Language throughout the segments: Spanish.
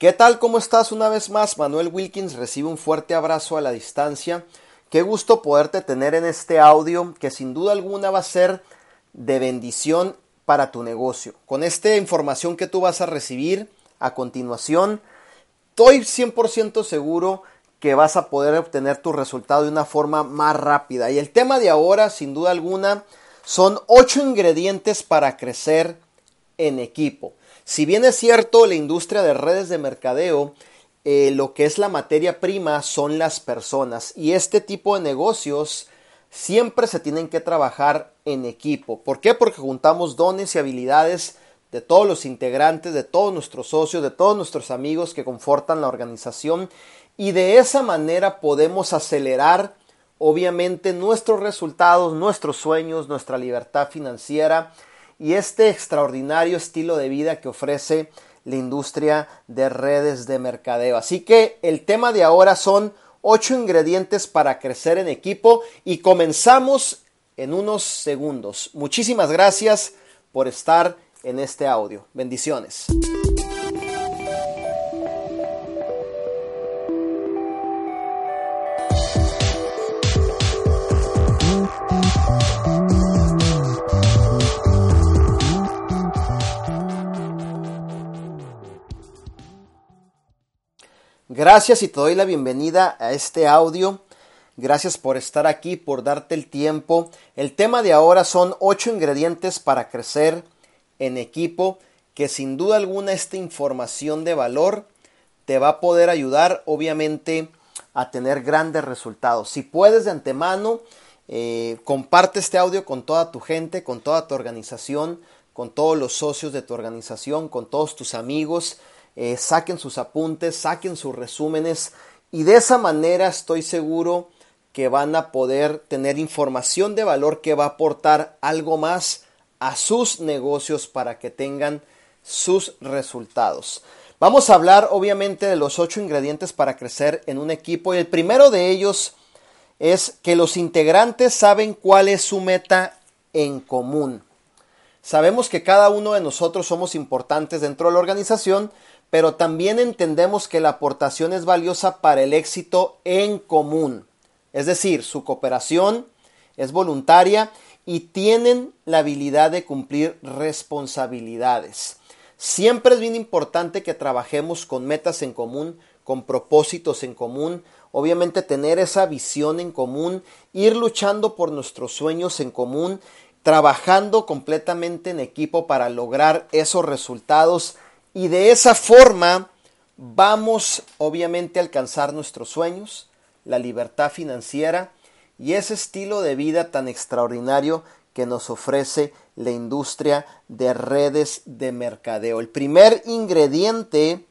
¿Qué tal? ¿Cómo estás? Una vez más, Manuel Wilkins recibe un fuerte abrazo a la distancia. Qué gusto poderte tener en este audio que sin duda alguna va a ser de bendición para tu negocio. Con esta información que tú vas a recibir a continuación, estoy 100% seguro que vas a poder obtener tu resultado de una forma más rápida. Y el tema de ahora, sin duda alguna, son 8 ingredientes para crecer en equipo. Si bien es cierto, la industria de redes de mercadeo, eh, lo que es la materia prima son las personas y este tipo de negocios siempre se tienen que trabajar en equipo. ¿Por qué? Porque juntamos dones y habilidades de todos los integrantes, de todos nuestros socios, de todos nuestros amigos que confortan la organización y de esa manera podemos acelerar obviamente nuestros resultados, nuestros sueños, nuestra libertad financiera y este extraordinario estilo de vida que ofrece la industria de redes de mercadeo. Así que el tema de ahora son ocho ingredientes para crecer en equipo y comenzamos en unos segundos. Muchísimas gracias por estar en este audio. Bendiciones. Gracias y te doy la bienvenida a este audio. Gracias por estar aquí, por darte el tiempo. El tema de ahora son ocho ingredientes para crecer en equipo, que sin duda alguna esta información de valor te va a poder ayudar, obviamente, a tener grandes resultados. Si puedes de antemano, eh, comparte este audio con toda tu gente, con toda tu organización, con todos los socios de tu organización, con todos tus amigos eh, saquen sus apuntes, saquen sus resúmenes y de esa manera estoy seguro que van a poder tener información de valor que va a aportar algo más a sus negocios para que tengan sus resultados. Vamos a hablar obviamente de los ocho ingredientes para crecer en un equipo y el primero de ellos es que los integrantes saben cuál es su meta en común. Sabemos que cada uno de nosotros somos importantes dentro de la organización, pero también entendemos que la aportación es valiosa para el éxito en común. Es decir, su cooperación es voluntaria y tienen la habilidad de cumplir responsabilidades. Siempre es bien importante que trabajemos con metas en común, con propósitos en común, obviamente tener esa visión en común, ir luchando por nuestros sueños en común, trabajando completamente en equipo para lograr esos resultados y de esa forma vamos obviamente a alcanzar nuestros sueños, la libertad financiera y ese estilo de vida tan extraordinario que nos ofrece la industria de redes de mercadeo. El primer ingrediente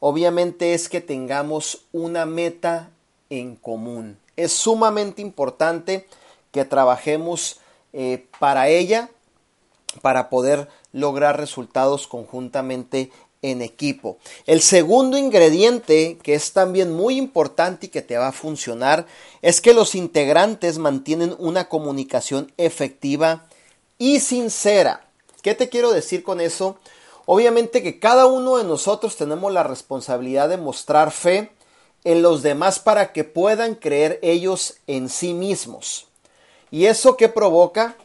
obviamente es que tengamos una meta en común. Es sumamente importante que trabajemos eh, para ella, para poder lograr resultados conjuntamente en equipo. El segundo ingrediente, que es también muy importante y que te va a funcionar, es que los integrantes mantienen una comunicación efectiva y sincera. ¿Qué te quiero decir con eso? Obviamente que cada uno de nosotros tenemos la responsabilidad de mostrar fe en los demás para que puedan creer ellos en sí mismos. ¿Y eso qué provoca?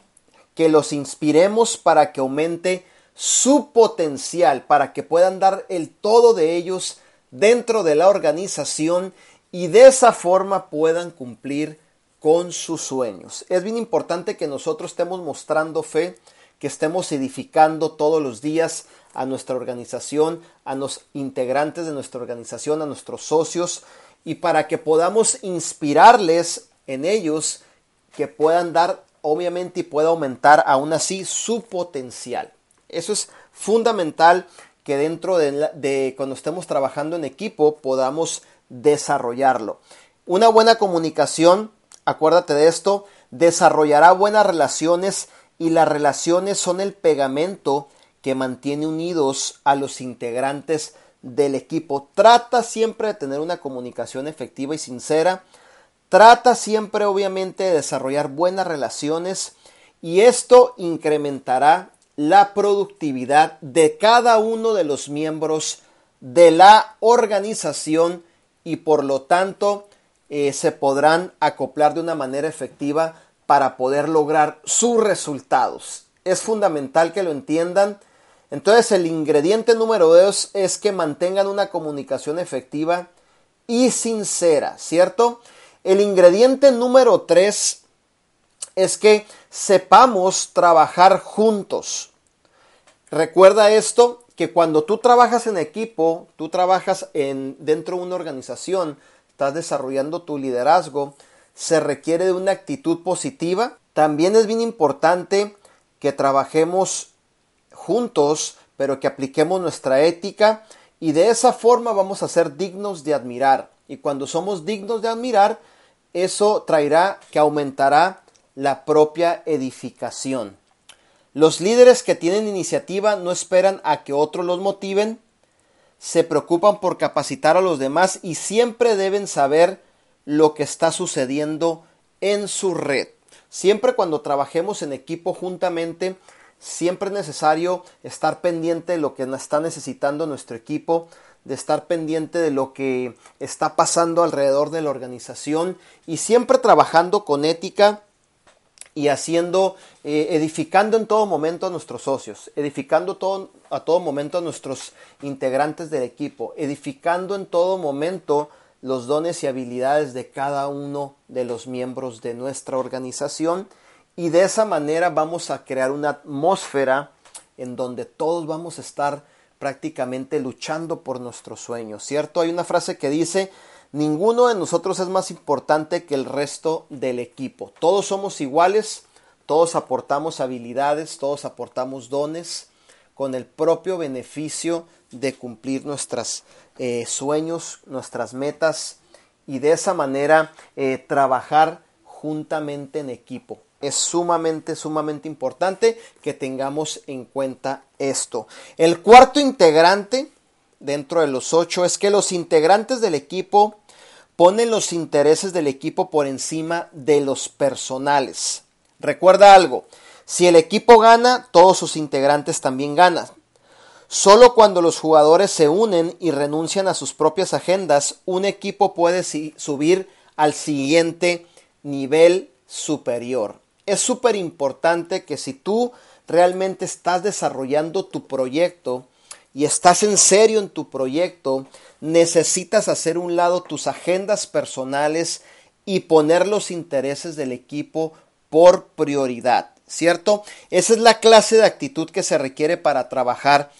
Que los inspiremos para que aumente su potencial, para que puedan dar el todo de ellos dentro de la organización y de esa forma puedan cumplir con sus sueños. Es bien importante que nosotros estemos mostrando fe, que estemos edificando todos los días a nuestra organización, a los integrantes de nuestra organización, a nuestros socios, y para que podamos inspirarles en ellos que puedan dar obviamente y puede aumentar aún así su potencial. Eso es fundamental que dentro de, cuando estemos trabajando en equipo podamos desarrollarlo. Una buena comunicación, acuérdate de esto, desarrollará buenas relaciones y las relaciones son el pegamento que mantiene unidos a los integrantes del equipo. Trata siempre de tener una comunicación efectiva y sincera Trata siempre obviamente de desarrollar buenas relaciones y esto incrementará la productividad de cada uno de los miembros de la organización y por lo tanto eh, se podrán acoplar de una manera efectiva para poder lograr sus resultados. Es fundamental que lo entiendan. Entonces el ingrediente número dos es que mantengan una comunicación efectiva y sincera, ¿cierto? El ingrediente número tres es que sepamos trabajar juntos. Recuerda esto, que cuando tú trabajas en equipo, tú trabajas en, dentro de una organización, estás desarrollando tu liderazgo, se requiere de una actitud positiva. También es bien importante que trabajemos juntos, pero que apliquemos nuestra ética y de esa forma vamos a ser dignos de admirar. Y cuando somos dignos de admirar, eso traerá que aumentará la propia edificación. Los líderes que tienen iniciativa no esperan a que otros los motiven, se preocupan por capacitar a los demás y siempre deben saber lo que está sucediendo en su red. Siempre cuando trabajemos en equipo juntamente, siempre es necesario estar pendiente de lo que está necesitando nuestro equipo, de estar pendiente de lo que está pasando alrededor de la organización y siempre trabajando con ética y haciendo, eh, edificando en todo momento a nuestros socios, edificando todo, a todo momento a nuestros integrantes del equipo, edificando en todo momento los dones y habilidades de cada uno de los miembros de nuestra organización. Y de esa manera vamos a crear una atmósfera en donde todos vamos a estar prácticamente luchando por nuestros sueños, ¿cierto? Hay una frase que dice, ninguno de nosotros es más importante que el resto del equipo. Todos somos iguales, todos aportamos habilidades, todos aportamos dones con el propio beneficio de cumplir nuestros eh, sueños, nuestras metas y de esa manera eh, trabajar juntamente en equipo. Es sumamente, sumamente importante que tengamos en cuenta esto. El cuarto integrante dentro de los ocho es que los integrantes del equipo ponen los intereses del equipo por encima de los personales. Recuerda algo, si el equipo gana, todos sus integrantes también ganan. Solo cuando los jugadores se unen y renuncian a sus propias agendas, un equipo puede subir al siguiente nivel superior. Es súper importante que si tú realmente estás desarrollando tu proyecto y estás en serio en tu proyecto, necesitas hacer un lado tus agendas personales y poner los intereses del equipo por prioridad, ¿cierto? Esa es la clase de actitud que se requiere para trabajar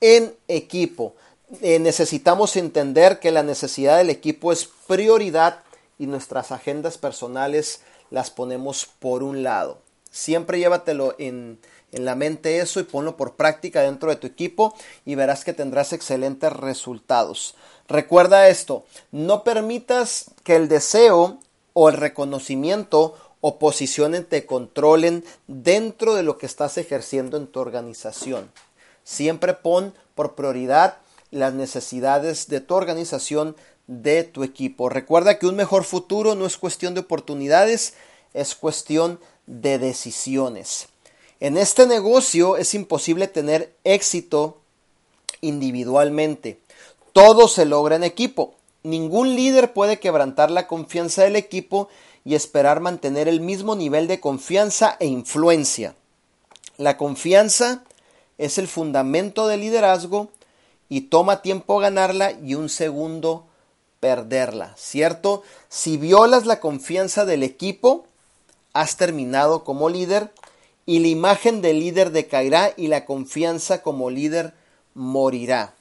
en equipo. Eh, necesitamos entender que la necesidad del equipo es prioridad y nuestras agendas personales las ponemos por un lado. Siempre llévatelo en, en la mente eso y ponlo por práctica dentro de tu equipo y verás que tendrás excelentes resultados. Recuerda esto, no permitas que el deseo o el reconocimiento o posiciones te controlen dentro de lo que estás ejerciendo en tu organización. Siempre pon por prioridad las necesidades de tu organización, de tu equipo. Recuerda que un mejor futuro no es cuestión de oportunidades, es cuestión de decisiones. En este negocio es imposible tener éxito individualmente. Todo se logra en equipo. Ningún líder puede quebrantar la confianza del equipo y esperar mantener el mismo nivel de confianza e influencia. La confianza es el fundamento del liderazgo y toma tiempo ganarla y un segundo perderla, ¿cierto? Si violas la confianza del equipo, has terminado como líder y la imagen del líder decaerá y la confianza como líder morirá.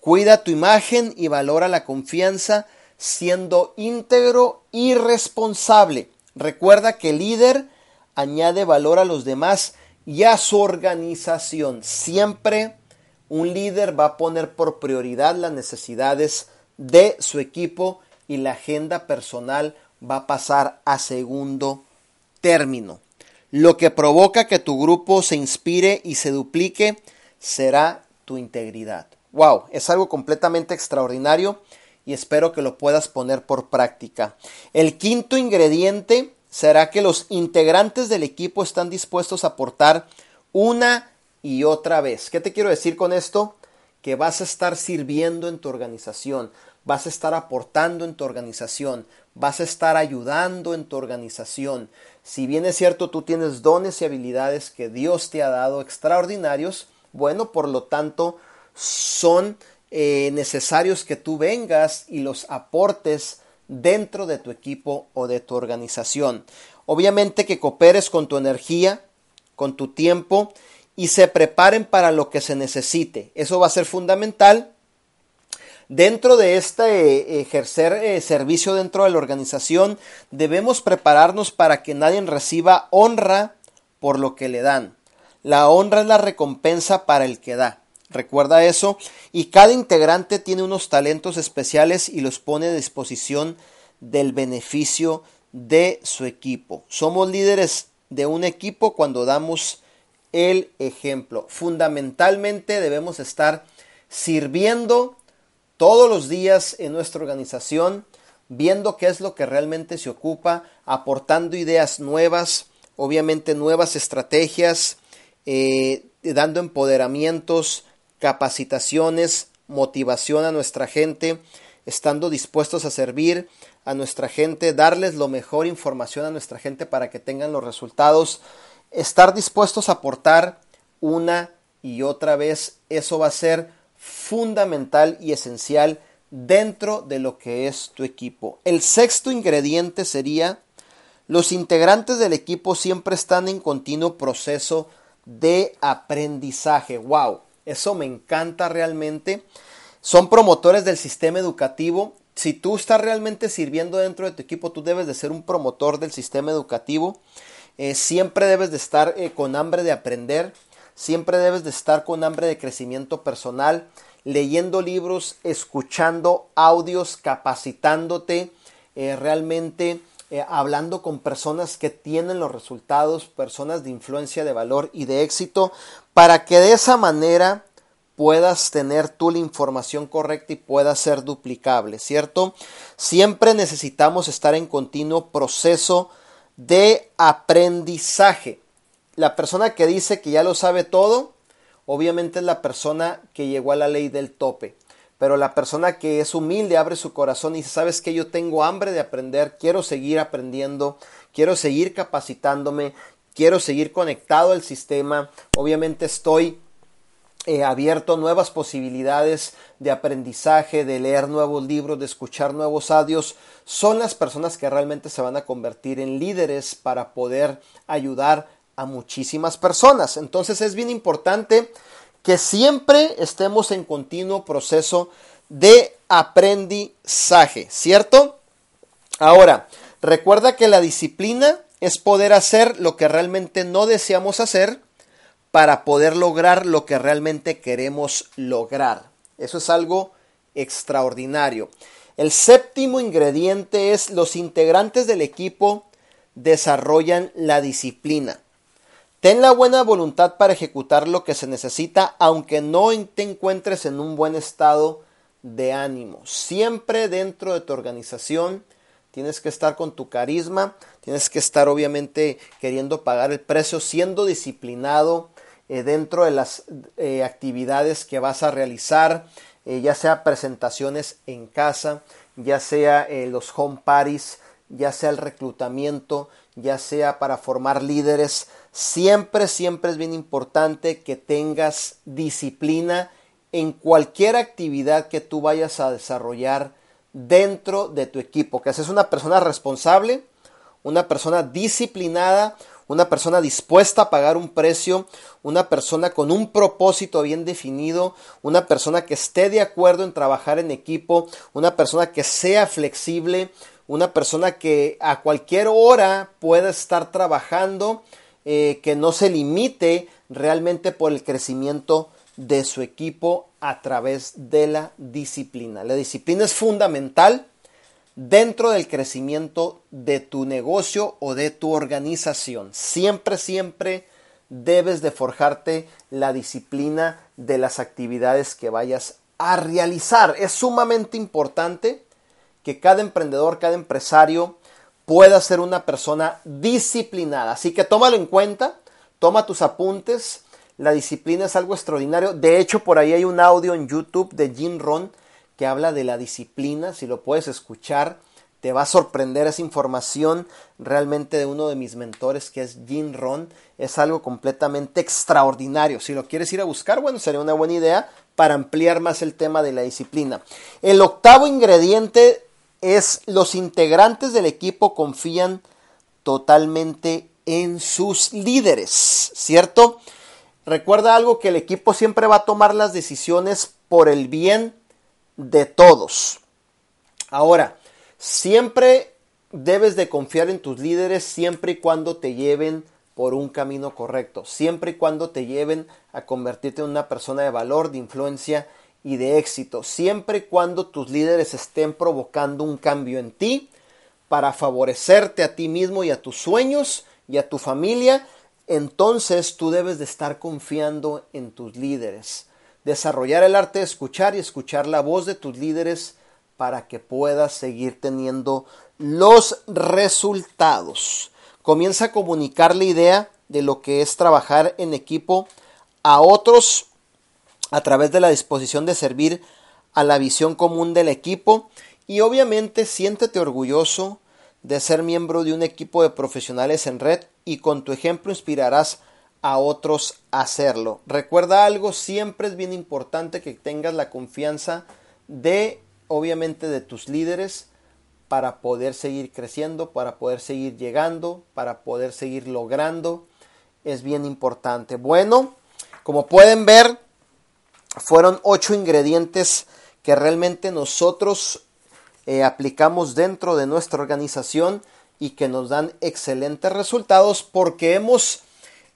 Cuida tu imagen y valora la confianza siendo íntegro y responsable. Recuerda que el líder añade valor a los demás y a su organización. Siempre un líder va a poner por prioridad las necesidades de su equipo y la agenda personal va a pasar a segundo término. Lo que provoca que tu grupo se inspire y se duplique será tu integridad. Wow, es algo completamente extraordinario y espero que lo puedas poner por práctica. El quinto ingrediente será que los integrantes del equipo están dispuestos a aportar una y otra vez. ¿Qué te quiero decir con esto? que vas a estar sirviendo en tu organización, vas a estar aportando en tu organización, vas a estar ayudando en tu organización. Si bien es cierto tú tienes dones y habilidades que Dios te ha dado extraordinarios, bueno, por lo tanto son eh, necesarios que tú vengas y los aportes dentro de tu equipo o de tu organización. Obviamente que cooperes con tu energía, con tu tiempo y se preparen para lo que se necesite. Eso va a ser fundamental. Dentro de este eh, ejercer eh, servicio dentro de la organización, debemos prepararnos para que nadie reciba honra por lo que le dan. La honra es la recompensa para el que da. Recuerda eso. Y cada integrante tiene unos talentos especiales y los pone a disposición del beneficio de su equipo. Somos líderes de un equipo cuando damos el ejemplo. Fundamentalmente debemos estar sirviendo todos los días en nuestra organización, viendo qué es lo que realmente se ocupa, aportando ideas nuevas, obviamente nuevas estrategias, eh, dando empoderamientos, capacitaciones, motivación a nuestra gente, estando dispuestos a servir a nuestra gente, darles lo mejor información a nuestra gente para que tengan los resultados, estar dispuestos a aportar una y otra vez, eso va a ser fundamental y esencial dentro de lo que es tu equipo. El sexto ingrediente sería los integrantes del equipo siempre están en continuo proceso de aprendizaje. ¡Wow! Eso me encanta realmente. Son promotores del sistema educativo. Si tú estás realmente sirviendo dentro de tu equipo, tú debes de ser un promotor del sistema educativo. Eh, siempre debes de estar eh, con hambre de aprender. Siempre debes de estar con hambre de crecimiento personal, leyendo libros, escuchando audios, capacitándote, eh, realmente hablando con personas que tienen los resultados, personas de influencia, de valor y de éxito, para que de esa manera puedas tener tú la información correcta y pueda ser duplicable, ¿cierto? Siempre necesitamos estar en continuo proceso de aprendizaje. La persona que dice que ya lo sabe todo, obviamente es la persona que llegó a la ley del tope. Pero la persona que es humilde abre su corazón y dice, sabes que yo tengo hambre de aprender, quiero seguir aprendiendo, quiero seguir capacitándome, quiero seguir conectado al sistema, obviamente estoy eh, abierto nuevas posibilidades de aprendizaje, de leer nuevos libros, de escuchar nuevos audios, son las personas que realmente se van a convertir en líderes para poder ayudar a muchísimas personas. Entonces es bien importante que siempre estemos en continuo proceso de aprendizaje, ¿cierto? Ahora, recuerda que la disciplina es poder hacer lo que realmente no deseamos hacer para poder lograr lo que realmente queremos lograr. Eso es algo extraordinario. El séptimo ingrediente es los integrantes del equipo desarrollan la disciplina. Ten la buena voluntad para ejecutar lo que se necesita, aunque no te encuentres en un buen estado de ánimo. Siempre dentro de tu organización Tienes que estar con tu carisma, tienes que estar obviamente queriendo pagar el precio, siendo disciplinado eh, dentro de las eh, actividades que vas a realizar, eh, ya sea presentaciones en casa, ya sea los home parties, ya sea el reclutamiento, ya sea para formar líderes. Siempre, siempre es bien importante que tengas disciplina en cualquier actividad que tú vayas a desarrollar dentro de tu equipo, que seas una persona responsable, una persona disciplinada, una persona dispuesta a pagar un precio, una persona con un propósito bien definido, una persona que esté de acuerdo en trabajar en equipo, una persona que sea flexible, una persona que a cualquier hora pueda estar trabajando, eh, que no se limite realmente por el crecimiento de su equipo a través de la disciplina. La disciplina es fundamental dentro del crecimiento de tu negocio o de tu organización. Siempre, siempre debes de forjarte la disciplina de las actividades que vayas a realizar. Es sumamente importante que cada emprendedor, cada empresario pueda ser una persona disciplinada. Así que tómalo en cuenta, toma tus apuntes, La disciplina es algo extraordinario. De hecho, por ahí hay un audio en YouTube de Jim Ron que habla de la disciplina. Si lo puedes escuchar, te va a sorprender esa información realmente de uno de mis mentores que es Jim Ron. Es algo completamente extraordinario. Si lo quieres ir a buscar, bueno, sería una buena idea para ampliar más el tema de la disciplina. El octavo ingrediente es los integrantes del equipo confían totalmente en sus líderes, ¿cierto? Recuerda algo que el equipo siempre va a tomar las decisiones por el bien de todos. Ahora, Siempre debes de confiar en tus líderes siempre y cuando te lleven por un camino correcto, siempre y cuando te lleven a convertirte en una persona de valor, de influencia y de éxito, siempre y cuando tus líderes estén provocando un cambio en ti para favorecerte a ti mismo y a tus sueños y a tu familia, entonces tú debes de estar confiando en tus líderes. Desarrollar el arte de escuchar y escuchar la voz de tus líderes para que puedas seguir teniendo los resultados. Comienza a comunicar la idea de lo que es trabajar en equipo a otros a través de la disposición de servir a la visión común del equipo y obviamente siéntete orgulloso de ser miembro de un equipo de profesionales en red y con tu ejemplo inspirarás a otros a hacerlo. Recuerda algo, siempre es bien importante que tengas la confianza de obviamente de tus líderes para poder seguir creciendo, para poder seguir llegando, para poder seguir logrando. Es bien importante. Bueno, como pueden ver, fueron ocho ingredientes que realmente nosotros eh, aplicamos dentro de nuestra organización y que nos dan excelentes resultados porque hemos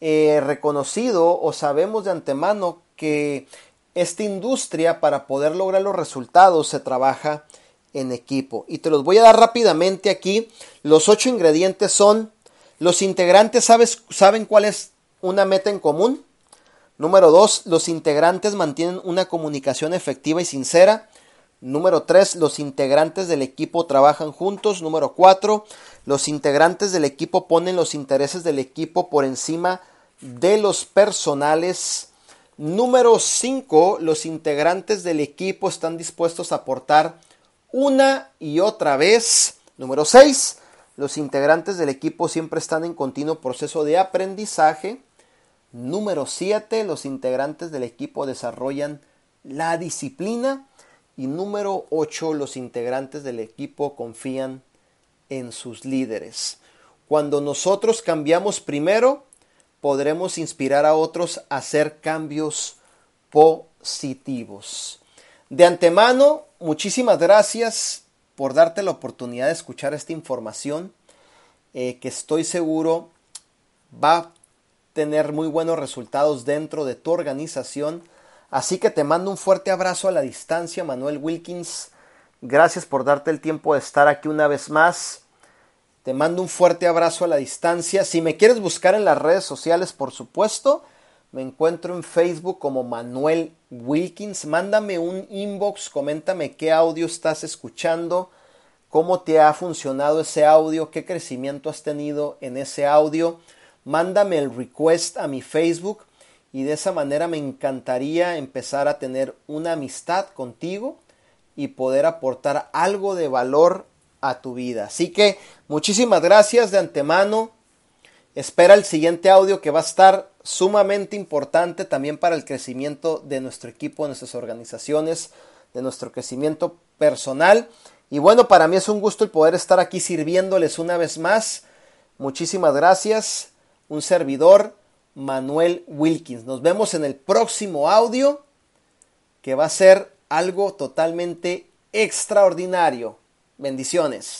eh, reconocido o sabemos de antemano que esta industria para poder lograr los resultados se trabaja en equipo. Y te los voy a dar rápidamente aquí. Los ocho ingredientes son, los integrantes sabes, saben cuál es una meta en común. Número dos, los integrantes mantienen una comunicación efectiva y sincera. Número tres, los integrantes del equipo trabajan juntos. Número cuatro, los integrantes del equipo ponen los intereses del equipo por encima de los personales Número 5. Los integrantes del equipo están dispuestos a aportar una y otra vez. Número 6. Los integrantes del equipo siempre están en continuo proceso de aprendizaje. Número 7. Los integrantes del equipo desarrollan la disciplina. Y número 8. Los integrantes del equipo confían en sus líderes. Cuando nosotros cambiamos primero, podremos inspirar a otros a hacer cambios positivos. De antemano, muchísimas gracias por darte la oportunidad de escuchar esta información eh, que estoy seguro va tener muy buenos resultados dentro de tu organización. Así que te mando un fuerte abrazo a la distancia, Manuel Wilkins. Gracias por darte el tiempo de estar aquí una vez más. Te mando un fuerte abrazo a la distancia. Si me quieres buscar en las redes sociales, por supuesto, me encuentro en Facebook como Manuel Wilkins. Mándame un inbox, coméntame qué audio estás escuchando, cómo te ha funcionado ese audio, qué crecimiento has tenido en ese audio. Mándame el request a mi Facebook y de esa manera me encantaría empezar a tener una amistad contigo y poder aportar algo de valor a tu vida. Así que muchísimas gracias de antemano. Espera el siguiente audio que va a estar sumamente importante también para el crecimiento de nuestro equipo, de nuestras organizaciones, de nuestro crecimiento personal. Y bueno, para mí es un gusto el poder estar aquí sirviéndoles una vez más. Muchísimas gracias. Un servidor, Manuel Wilkins. Nos vemos en el próximo audio que va a ser algo totalmente extraordinario. Bendiciones.